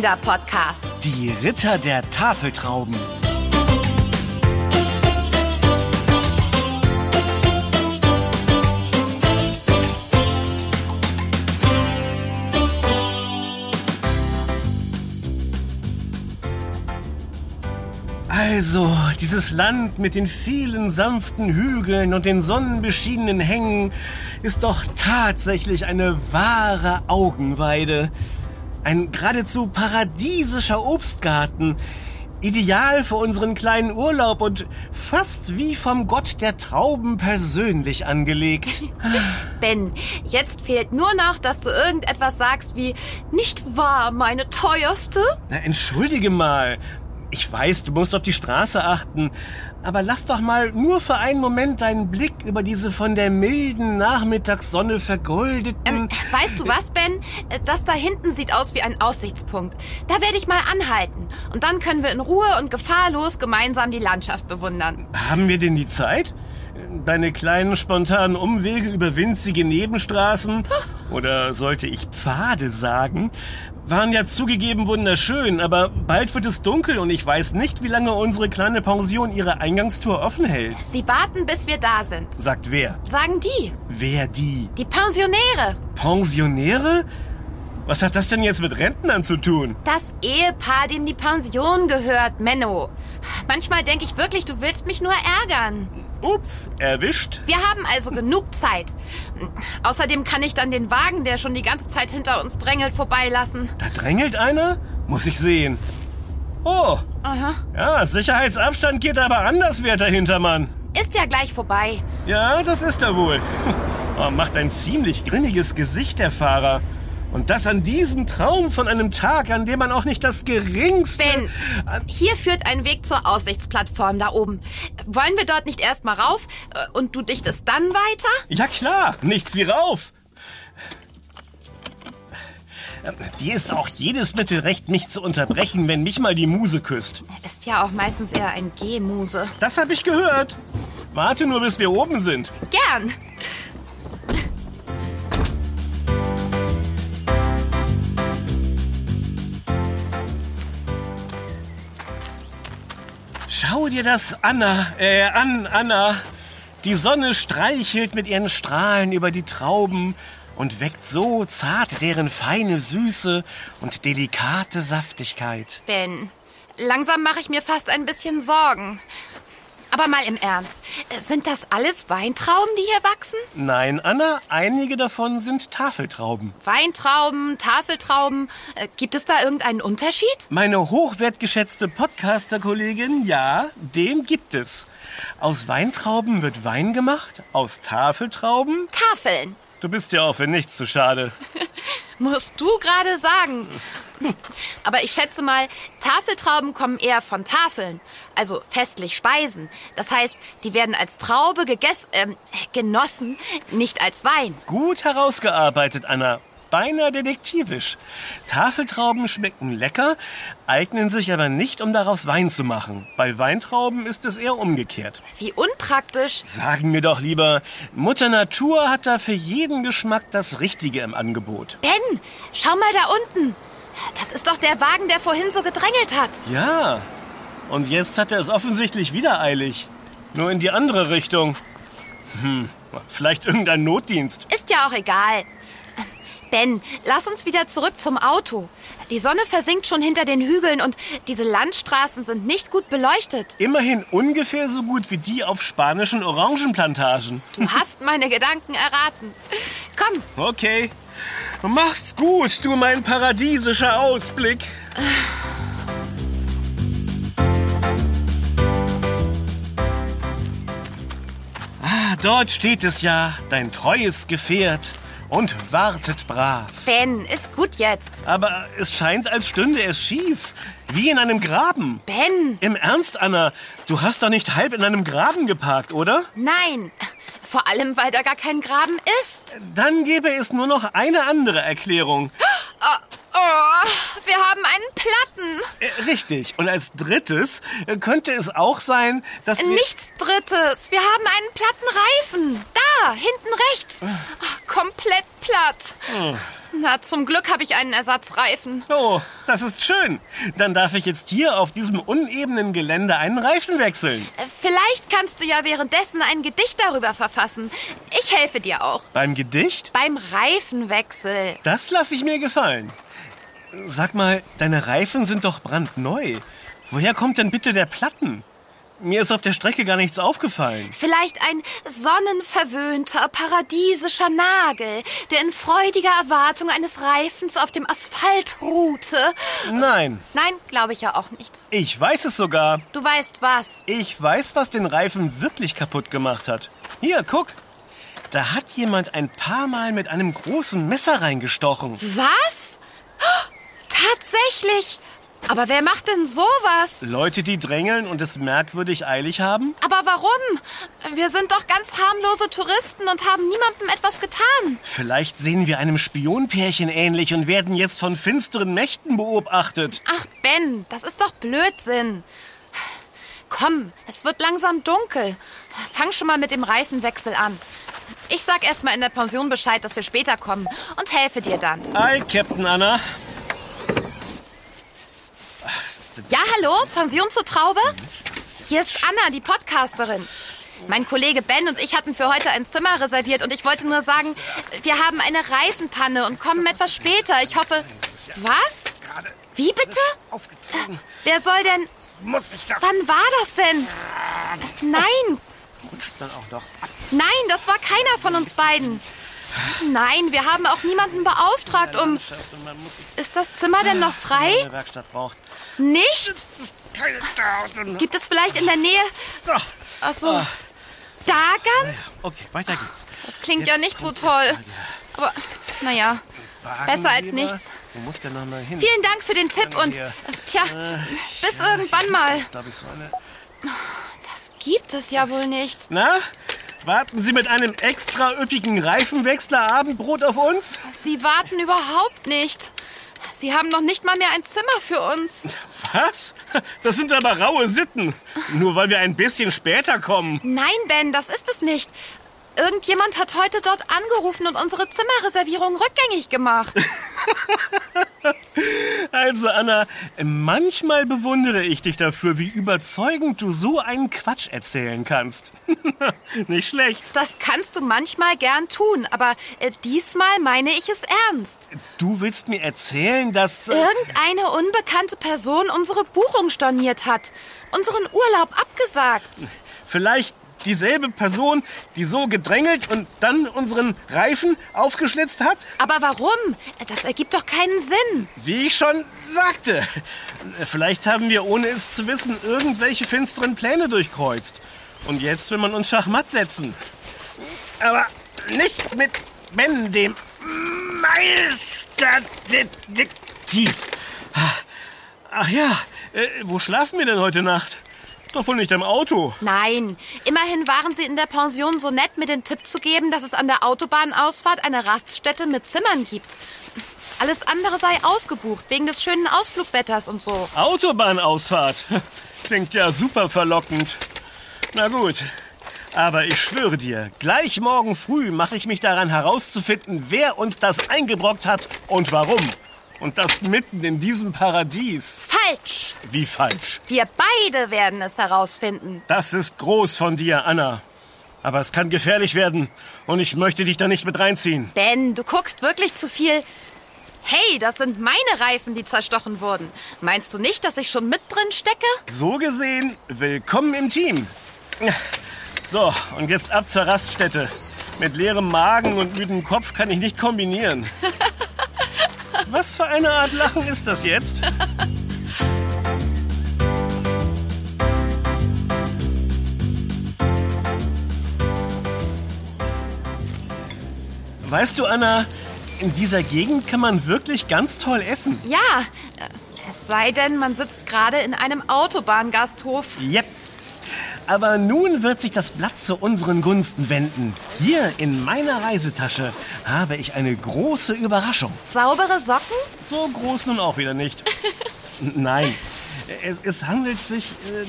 Kinderpodcast. Die Ritter der Tafeltrauben. Also, dieses Land mit den vielen sanften Hügeln und den sonnenbeschienenen Hängen ist doch tatsächlich eine wahre Augenweide. Ein geradezu paradiesischer Obstgarten. Ideal für unseren kleinen Urlaub und fast wie vom Gott der Trauben persönlich angelegt. Ben, jetzt fehlt nur noch, dass du irgendetwas sagst wie, nicht wahr, meine teuerste? Na, entschuldige mal. Ich weiß, du musst auf die Straße achten, aber lass doch mal nur für einen Moment deinen Blick über diese von der milden Nachmittagssonne vergoldeten... Ähm, weißt du was, Ben? Das da hinten sieht aus wie ein Aussichtspunkt. Da werde ich mal anhalten. Und dann können wir in Ruhe und gefahrlos gemeinsam die Landschaft bewundern. Haben wir denn die Zeit? Deine kleinen spontanen Umwege über winzige Nebenstraßen, oder sollte ich Pfade sagen, waren ja zugegeben wunderschön, aber bald wird es dunkel und ich weiß nicht, wie lange unsere kleine Pension ihre Eingangstour offen hält. Sie warten, bis wir da sind. Sagt wer? Sagen die. Wer die? Die Pensionäre. Pensionäre? Was hat das denn jetzt mit Rentnern zu tun? Das Ehepaar, dem die Pension gehört, Menno. Manchmal denke ich wirklich, du willst mich nur ärgern. Ups, erwischt. Wir haben also genug Zeit. Außerdem kann ich dann den Wagen, der schon die ganze Zeit hinter uns drängelt, vorbeilassen. Da drängelt einer? Muss ich sehen. Oh. Aha. Ja, Sicherheitsabstand geht aber anders, werter Hintermann. Ist ja gleich vorbei. Ja, das ist er wohl. Oh, macht ein ziemlich grinniges Gesicht, der Fahrer. Und das an diesem Traum von einem Tag, an dem man auch nicht das geringste... Ben, hier führt ein Weg zur Aussichtsplattform da oben. Wollen wir dort nicht erst mal rauf äh, und du dichtest dann weiter? Ja klar, nichts wie rauf. Dir ist auch jedes Mittel recht, nicht zu unterbrechen, wenn mich mal die Muse küsst. Ist ja auch meistens eher ein G-Muse. Das habe ich gehört. Warte nur, bis wir oben sind. Gern. Schau dir das Anna, äh, an, Anna. Die Sonne streichelt mit ihren Strahlen über die Trauben und weckt so zart deren feine Süße und delikate Saftigkeit. Ben, langsam mache ich mir fast ein bisschen Sorgen. Aber mal im Ernst, sind das alles Weintrauben, die hier wachsen? Nein, Anna, einige davon sind Tafeltrauben. Weintrauben, Tafeltrauben, äh, gibt es da irgendeinen Unterschied? Meine hochwertgeschätzte Podcaster-Kollegin, ja, den gibt es. Aus Weintrauben wird Wein gemacht, aus Tafeltrauben... Tafeln. Du bist ja auch für nichts zu schade. Musst du gerade sagen. Aber ich schätze mal, Tafeltrauben kommen eher von Tafeln, also festlich Speisen. Das heißt, die werden als Traube gegessen, ähm, genossen, nicht als Wein. Gut herausgearbeitet, Anna. Beinahe detektivisch. Tafeltrauben schmecken lecker, eignen sich aber nicht, um daraus Wein zu machen. Bei Weintrauben ist es eher umgekehrt. Wie unpraktisch. Sagen wir doch lieber, Mutter Natur hat da für jeden Geschmack das Richtige im Angebot. Ben, schau mal da unten. Das ist doch der Wagen, der vorhin so gedrängelt hat. Ja. Und jetzt hat er es offensichtlich wieder eilig. Nur in die andere Richtung. Hm, vielleicht irgendein Notdienst. Ist ja auch egal. Ben, lass uns wieder zurück zum Auto. Die Sonne versinkt schon hinter den Hügeln und diese Landstraßen sind nicht gut beleuchtet. Immerhin ungefähr so gut wie die auf spanischen Orangenplantagen. Du hast meine Gedanken erraten. Komm. Okay. Mach's gut, du mein paradiesischer Ausblick. Ah, dort steht es ja, dein treues Gefährt und wartet brav. Ben, ist gut jetzt. Aber es scheint, als stünde es schief. Wie in einem Graben. Ben! Im Ernst, Anna, du hast doch nicht halb in einem Graben geparkt, oder? Nein. Vor allem, weil da gar kein Graben ist. Dann gäbe es nur noch eine andere Erklärung. Oh, wir haben einen Platten. Äh, richtig. Und als drittes äh, könnte es auch sein, dass wir... Nichts Drittes. Wir haben einen platten Reifen. Da, hinten rechts. Oh, komplett platt. Na, zum Glück habe ich einen Ersatzreifen. Oh, das ist schön. Dann darf ich jetzt hier auf diesem unebenen Gelände einen Reifen wechseln. Äh, Vielleicht kannst du ja währenddessen ein Gedicht darüber verfassen. Ich helfe dir auch. Beim Gedicht? Beim Reifenwechsel. Das lasse ich mir gefallen. Sag mal, deine Reifen sind doch brandneu. Woher kommt denn bitte der Platten? Mir ist auf der Strecke gar nichts aufgefallen. Vielleicht ein sonnenverwöhnter, paradiesischer Nagel, der in freudiger Erwartung eines Reifens auf dem Asphalt ruhte. Nein, Nein, glaube ich ja auch nicht. ich weiß es sogar. Du weißt was. Ich weiß, was den Reifen wirklich kaputt gemacht hat. Hier, guck. Da hat jemand ein paar Mal mit einem großen Messer reingestochen. Was? Tatsächlich. Aber wer macht denn sowas? Leute, die drängeln und es merkwürdig eilig haben? Aber warum? Wir sind doch ganz harmlose Touristen und haben niemandem etwas getan. Vielleicht sehen wir einem Spionpärchen ähnlich und werden jetzt von finsteren Mächten beobachtet. Ach, Ben, das ist doch Blödsinn. Komm, es wird langsam dunkel. Fang schon mal mit dem Reifenwechsel an. Ich sag erst mal in der Pension Bescheid, dass wir später kommen und helfe dir dann. Hi, Captain Anna. Ach, Was ist denn Ja, hallo, Pension zur Traube? Hier ist Anna, die Podcasterin. Mein Kollege Ben und ich hatten für heute ein Zimmer reserviert und ich wollte nur sagen, wir haben eine Reifenpanne und kommen etwas später. Ich hoffe. Was? Wie bitte? Wer soll denn. Muss ich da Wann war das denn? Nein, auch noch ab. nein, das war keiner von uns beiden. Nein, wir haben auch niemanden beauftragt, um. Ist das Zimmer denn noch frei? Werkstatt braucht. Nicht? Es ist keine da. Und- Gibt es vielleicht in der Nähe. So, Ach so. Da ganz? okay, weiter geht's. Das klingt Jetzt ja nicht so toll. Aber, naja. Besser als nichts. Wo muss der noch mal hin? Vielen Dank für den Tipp und. hier. äh, Tja, bis irgendwann mal. Das ich, so eine... Das gibt es ja wohl nicht. Na, warten Sie mit einem extra üppigen Reifenwechsler Abendbrot auf uns? Sie warten überhaupt nicht. Sie haben noch nicht mal mehr ein Zimmer für uns. Was? Das sind aber raue Sitten. Nur weil wir ein bisschen später kommen. Nein, Ben, das ist es nicht. Irgendjemand hat heute dort angerufen und unsere Zimmerreservierung rückgängig gemacht. Also, Anna, manchmal bewundere ich dich dafür, wie überzeugend du so einen Quatsch erzählen kannst. Nicht schlecht. Das kannst du manchmal gern tun, aber äh, diesmal meine ich es ernst. Du willst mir erzählen, dass... äh, Irgendeine unbekannte Person unsere Buchung storniert hat. Unseren Urlaub abgesagt. Vielleicht dieselbe Person, die so gedrängelt und dann unseren Reifen aufgeschlitzt hat? Aber warum? Das ergibt doch keinen Sinn. Wie ich schon sagte. Vielleicht haben wir, ohne es zu wissen, irgendwelche finsteren Pläne durchkreuzt. Und jetzt will man uns Schachmatt setzen. Aber nicht mit Ben, dem Meisterdetektiv. Ach ja, äh, wo schlafen wir denn heute Nacht? Doch wohl nicht im Auto. Nein, immerhin waren sie in der Pension so nett, mir den Tipp zu geben, dass es an der Autobahnausfahrt eine Raststätte mit Zimmern gibt. Alles andere sei ausgebucht, wegen des schönen Ausflugwetters und so. Autobahnausfahrt. Klingt ja super verlockend. Na gut. Aber ich schwöre dir, gleich morgen früh mache ich mich daran herauszufinden, wer uns das eingebrockt hat und warum. Und das mitten in diesem Paradies. Falsch! Wie falsch. Wir beide werden es herausfinden. Das ist groß von dir, Anna. Aber es kann gefährlich werden. Und ich möchte dich da nicht mit reinziehen. Ben, du guckst wirklich zu viel. Hey, das sind meine Reifen, die zerstochen wurden. Meinst du nicht, dass ich schon mit drin stecke? So gesehen, willkommen im Team. So, und jetzt ab zur Raststätte. Mit leerem Magen und müdem Kopf kann ich nicht kombinieren. Was für eine Art Lachen ist das jetzt? Weißt du, Anna, in dieser Gegend kann man wirklich ganz toll essen. Ja, äh, es sei denn, man sitzt gerade in einem Autobahngasthof. Yep. Aber nun wird sich das Blatt zu unseren Gunsten wenden. Hier in meiner Reisetasche habe ich eine große Überraschung. Saubere Socken? So groß nun auch wieder nicht. Nein, es, es handelt sich äh,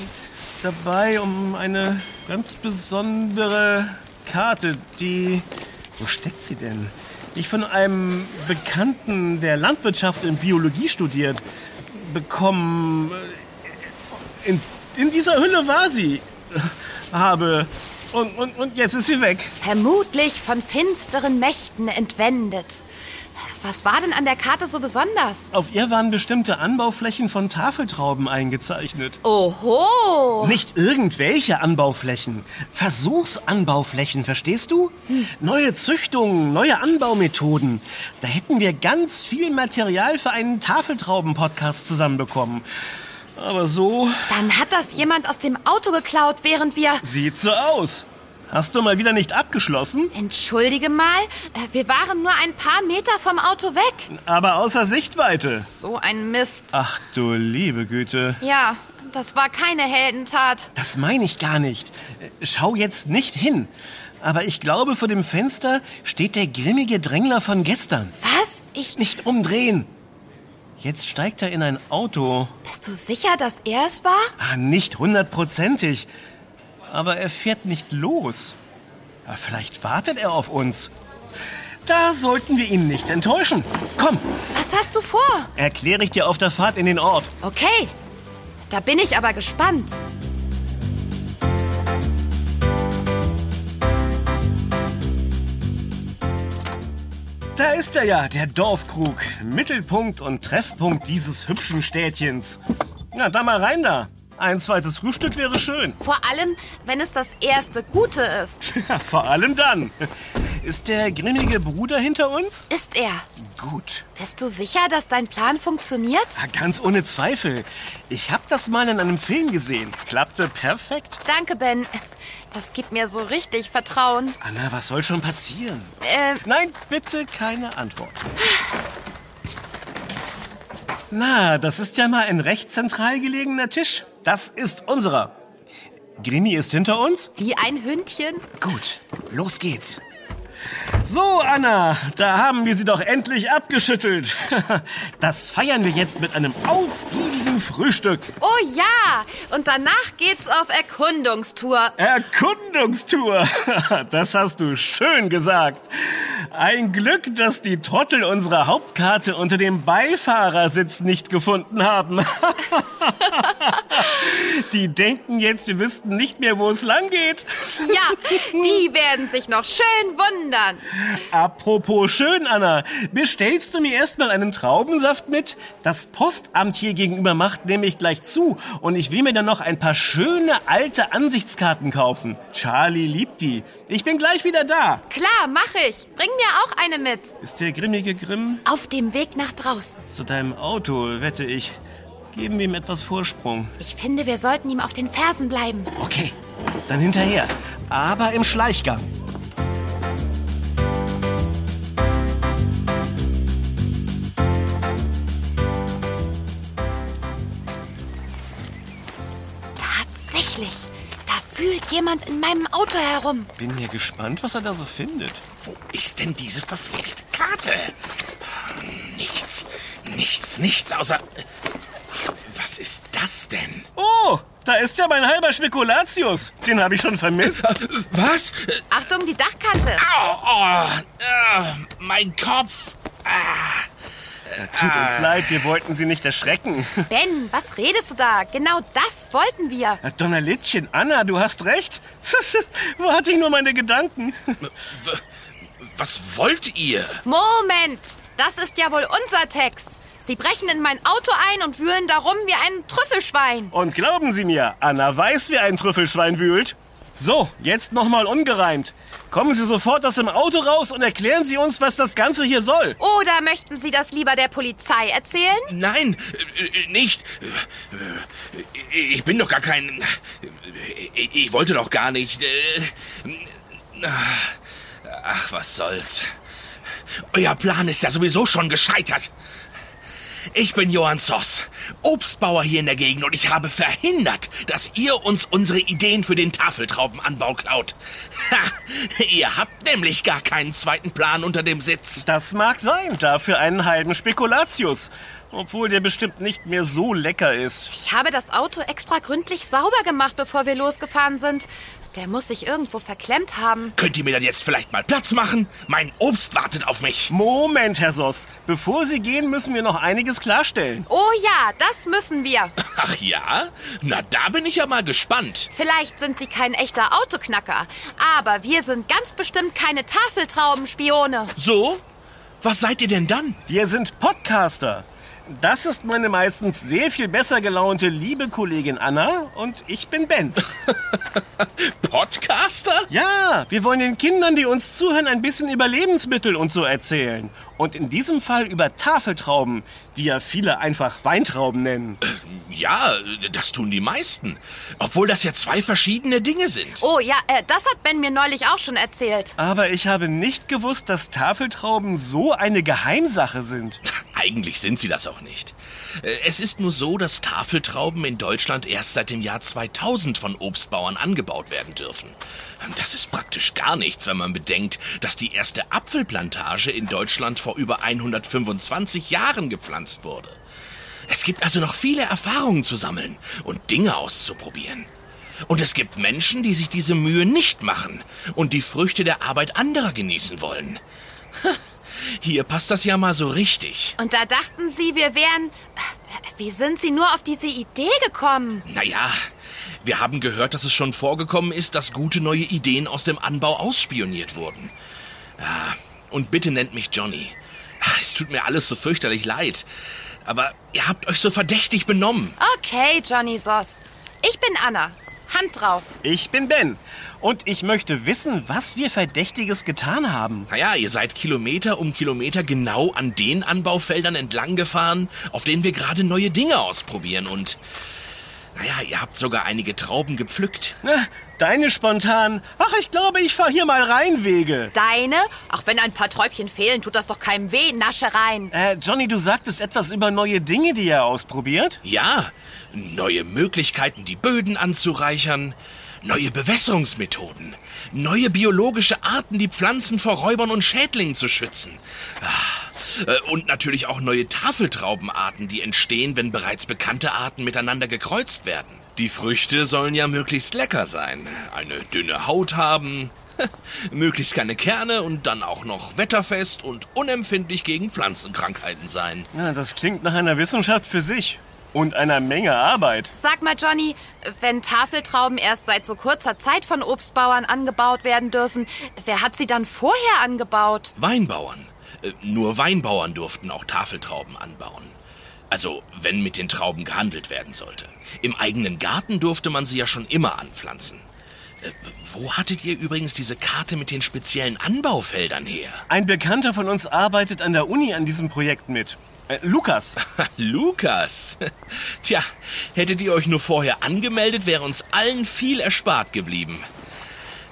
dabei um eine ganz besondere Karte, die... Wo steckt sie denn? ich von einem Bekannten der Landwirtschaft und Biologie studiert, bekommen. äh, In, in dieser Hülle war sie. Habe. Und, und, und jetzt ist sie weg. Vermutlich von finsteren Mächten entwendet. Was war denn an der Karte so besonders? Auf ihr waren bestimmte Anbauflächen von Tafeltrauben eingezeichnet. Oho! Nicht irgendwelche Anbauflächen. Versuchsanbauflächen, verstehst du? Neue Züchtungen, neue Anbaumethoden. Da hätten wir ganz viel Material für einen Tafeltrauben-Podcast zusammenbekommen. Aber so Dann hat das jemand aus dem Auto geklaut, während wir... sieht so aus. Hast du mal wieder nicht abgeschlossen? Entschuldige mal, äh, wir waren nur ein paar Meter vom Auto weg. Aber außer Sichtweite. So ein Mist. Ach du liebe Güte. Ja, das war keine Heldentat. Das meine ich gar nicht. Äh, Schau jetzt nicht hin. Aber ich glaube, vor dem Fenster steht der grimmige Drängler von gestern. Was? Ich... Nicht umdrehen. Jetzt steigt er in ein Auto. Bist du sicher, dass er es war? Ah, nicht hundertprozentig. Aber er fährt nicht los. Ah, vielleicht wartet er auf uns. Da sollten wir ihn nicht enttäuschen. Komm, Was hast du vor? erkläre ich dir auf der Fahrt in den Ort. Okay. Da bin ich aber gespannt. Ist er ja, der Dorfkrug. Mittelpunkt und Treffpunkt dieses hübschen Städtchens. Na, da mal rein da. Ein zweites Frühstück wäre schön. Vor allem, wenn es das erste Gute ist. Ja, vor allem dann. Ist der grimmige Bruder hinter uns? Ist er. Gut. Bist du sicher, dass dein Plan funktioniert? Ja, ganz ohne Zweifel. Ich habe das mal in einem Film gesehen. Klappte perfekt. Danke, Ben. Das gibt mir so richtig Vertrauen. Anna, was soll schon passieren? Äh, Nein, bitte keine Antwort. Na, das ist ja mal ein recht zentral gelegener Tisch. Das ist unserer. Grimmi ist hinter uns? wie ein Hündchen. Gut, los geht's. So, Anna, da haben wir sie doch endlich abgeschüttelt. Das feiern wir jetzt mit einem ausgiebigen Frühstück. Oh ja, und danach geht's auf Erkundungstour. Erkundungstour. Das hast du schön gesagt. Ein Glück, dass die Trottel unsere Hauptkarte unter dem Beifahrersitz nicht gefunden haben. Die denken jetzt, wir wüssten nicht mehr, wo es lang geht. Ja, die werden sich noch schön wundern. Apropos schön, Anna, bestellst du mir erstmal einen Traubensaft mit? Das Postamt hier gegenüber macht nämlich gleich zu und ich will mir dann noch ein paar schöne alte Ansichtskarten kaufen. Charlie liebt die. Ich bin gleich wieder da. Klar, mach ich. Bring mir auch eine mit. Ist der grimmige Grimm Auf dem Weg nach draußen. zu deinem Auto, wette ich. Geben wir ihm etwas Vorsprung. Ich finde, wir sollten ihm auf den Fersen bleiben. Okay, dann hinterher. Aber im Schleichgang. Tatsächlich. Da fühlt jemand in meinem Auto herum. Bin ja gespannt, was er da so findet. Wo ist denn diese verflixte Karte? Nichts, nichts, nichts außer... Was ist das denn? Oh, da ist ja mein halber Spekulatius. Den habe ich schon vermisst. Was? Achtung, die Dachkante. Au, oh, ah, mein Kopf. Ah, Tut uns leid, wir wollten Sie nicht erschrecken. Ben, was redest du da? Genau das wollten wir. Donnerlittchen, Anna, du hast recht. Wo hatte ich nur meine Gedanken? was wollt ihr? Moment, das ist ja wohl unser Text. Sie brechen in mein Auto ein und wühlen darum wie ein Trüffelschwein. Und glauben Sie mir, Anna weiß, wie ein Trüffelschwein wühlt. So, jetzt nochmal ungereimt. Kommen Sie sofort aus dem Auto raus und erklären Sie uns, was das Ganze hier soll. Oder möchten Sie das lieber der Polizei erzählen? Nein, äh, nicht. Äh, Ich bin doch gar kein... Ich wollte doch gar nicht... äh, Ach, was soll's. Euer Plan ist ja sowieso schon gescheitert. Ich bin Johann Soss, Obstbauer hier in der Gegend und ich habe verhindert, dass ihr uns unsere Ideen für den Tafeltraubenanbau klaut. Ha, ihr habt nämlich gar keinen zweiten Plan unter dem Sitz. Das mag sein, dafür einen halben Spekulatius. Obwohl der bestimmt nicht mehr so lecker ist. Ich habe das Auto extra gründlich sauber gemacht, bevor wir losgefahren sind. Der muss sich irgendwo verklemmt haben. Könnt ihr mir dann jetzt vielleicht mal Platz machen? Mein Obst wartet auf mich. Moment, Herr Soss. Bevor Sie gehen, müssen wir noch einiges klarstellen. Oh ja, das müssen wir. Ach ja? Na, da bin ich ja mal gespannt. Vielleicht sind Sie kein echter Autoknacker, aber wir sind ganz bestimmt keine Tafeltraubenspione. So? Was seid ihr denn dann? Wir sind Podcaster. Das ist meine meistens sehr viel besser gelaunte liebe Kollegin Anna und ich bin Ben. Podcaster? Ja, wir wollen den Kindern, die uns zuhören, ein bisschen über Lebensmittel und so erzählen. Und in diesem Fall über Tafeltrauben, die ja viele einfach Weintrauben nennen. Ja, das tun die meisten. Obwohl das ja zwei verschiedene Dinge sind. Oh ja, äh, das hat Ben mir neulich auch schon erzählt. Aber ich habe nicht gewusst, dass Tafeltrauben so eine Geheimsache sind. Eigentlich sind sie das auch nicht. Äh, Es ist nur so, dass Tafeltrauben in Deutschland erst seit dem Jahr 2000 von Obstbauern angebaut werden dürfen. Das ist praktisch gar nichts, wenn man bedenkt, dass die erste Apfelplantage in Deutschland vor über 125 Jahren gepflanzt wurde. Es gibt also noch viele Erfahrungen zu sammeln und Dinge auszuprobieren. Und es gibt Menschen, die sich diese Mühe nicht machen und die Früchte der Arbeit anderer genießen wollen. Hier passt das ja mal so richtig. Und da dachten Sie, wir wären... Wie sind Sie nur auf diese Idee gekommen? Naja, wir haben gehört, dass es schon vorgekommen ist, dass gute neue Ideen aus dem Anbau ausspioniert wurden. Ja, und bitte nennt mich Johnny. Es tut mir alles so fürchterlich leid. Aber ihr habt euch so verdächtig benommen. Okay, Johnny Soss. Ich bin Anna. Hand drauf. Ich bin Ben. Und ich möchte wissen, was wir Verdächtiges getan haben. Naja, ihr seid Kilometer um Kilometer genau an den Anbaufeldern entlang gefahren, auf denen wir gerade neue Dinge ausprobieren und... Naja, ihr habt sogar einige Trauben gepflückt. Na, deine spontan. Ach, ich glaube, ich fahr hier mal rein, Wege. Deine? Auch wenn ein paar Träubchen fehlen, tut das doch keinem weh. Nasche rein. Äh, Johnny, du sagtest etwas über neue Dinge, die ihr ausprobiert? Ja, neue Möglichkeiten, die Böden anzureichern, neue Bewässerungsmethoden, neue biologische Arten, die Pflanzen vor Räubern und Schädlingen zu schützen. Ah, äh, Und natürlich auch neue Tafeltraubenarten, die entstehen, wenn bereits bekannte Arten miteinander gekreuzt werden. Die Früchte sollen ja möglichst lecker sein, eine dünne Haut haben, möglichst keine Kerne und dann auch noch wetterfest und unempfindlich gegen Pflanzenkrankheiten sein. Ja, das klingt nach einer Wissenschaft für sich. Und einer Menge Arbeit. Sag mal, Johnny, wenn Tafeltrauben erst seit so kurzer Zeit von Obstbauern angebaut werden dürfen, wer hat sie dann vorher angebaut? Weinbauern. Äh, Nur Weinbauern durften auch Tafeltrauben anbauen. Also, wenn mit den Trauben gehandelt werden sollte. Im eigenen Garten durfte man sie ja schon immer anpflanzen. Äh, Wo hattet ihr übrigens diese Karte mit den speziellen Anbaufeldern her? Ein Bekannter von uns arbeitet an der Uni an diesem Projekt mit. Äh, Lukas. Lukas. Tja, hättet ihr euch nur vorher angemeldet, wäre uns allen viel erspart geblieben.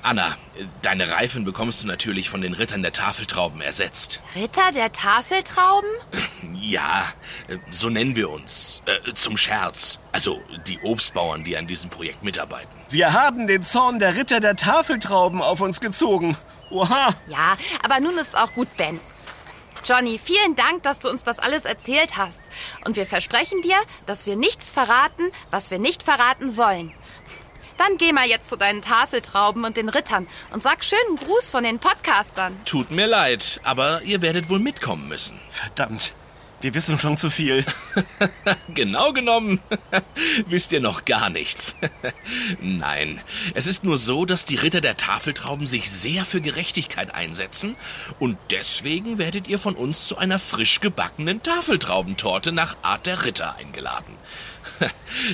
Anna, deine Reifen bekommst du natürlich von den Rittern der Tafeltrauben ersetzt. Ritter der Tafeltrauben? Ja, äh, so nennen wir uns. Äh, zum Scherz. Also die Obstbauern, die an diesem Projekt mitarbeiten. Wir haben den Zorn der Ritter der Tafeltrauben auf uns gezogen. Oha. Ja, aber nun ist auch gut, Ben. Johnny, vielen Dank, dass du uns das alles erzählt hast. Und wir versprechen dir, dass wir nichts verraten, was wir nicht verraten sollen. Dann geh mal jetzt zu deinen Tafeltrauben und den Rittern und sag schönen Gruß von den Podcastern. Tut mir leid, aber ihr werdet wohl mitkommen müssen. Verdammt. Wir wissen schon zu viel. Genau genommen wisst ihr noch gar nichts. Nein, es ist nur so, dass die Ritter der Tafeltrauben sich sehr für Gerechtigkeit einsetzen und deswegen werdet ihr von uns zu einer frisch gebackenen Tafeltraubentorte nach Art der Ritter eingeladen.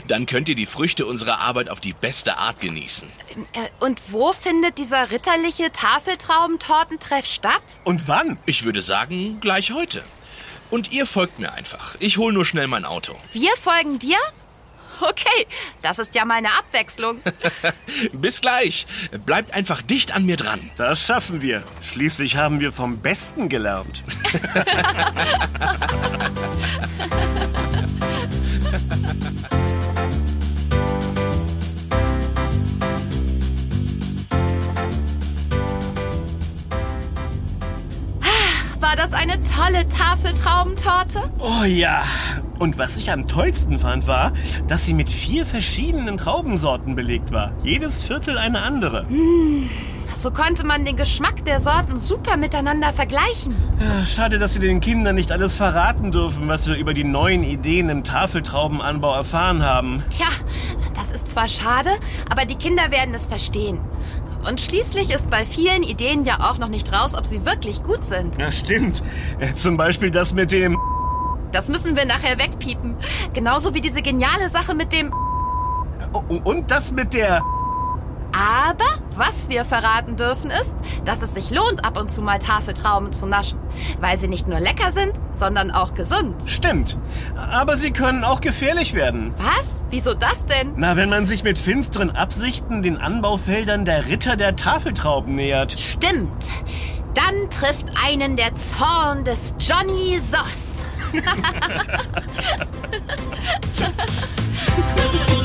Dann könnt ihr die Früchte unserer Arbeit auf die beste Art genießen. Äh, Und wo findet dieser ritterliche Tafeltraubentortentreff statt? Und wann? Ich würde sagen, gleich heute. Und ihr folgt mir einfach. Ich hol nur schnell mein Auto. Wir folgen dir? Okay, das ist ja mal eine Abwechslung. Bis gleich. Bleibt einfach dicht an mir dran. Das schaffen wir. Schließlich haben wir vom Besten gelernt. tolle Tafeltraubentorte? Oh ja. Und was ich am tollsten fand, war, dass sie mit vier verschiedenen Traubensorten belegt war. Jedes Viertel eine andere. So konnte man den Geschmack der Sorten super miteinander vergleichen. Ja, schade, dass wir den Kindern nicht alles verraten dürfen, was wir über die neuen Ideen im Tafeltraubenanbau erfahren haben. Tja, das ist zwar schade, aber die Kinder werden es verstehen. Und schließlich ist bei vielen Ideen ja auch noch nicht raus, ob sie wirklich gut sind. Ja, stimmt. Äh, Zum Beispiel das mit dem... Das müssen wir nachher wegpiepen. Genauso wie diese geniale Sache mit dem... Und das mit der... Aber was wir verraten dürfen ist, dass es sich lohnt, ab und zu mal Tafeltrauben zu naschen. Weil sie nicht nur lecker sind, sondern auch gesund. Stimmt. Aber sie können auch gefährlich werden. Was? Wieso das denn? Na, wenn man sich mit finsteren Absichten den Anbaufeldern der Ritter der Tafeltrauben nähert. Stimmt. Dann trifft einen der Zorn des Johnny Soss.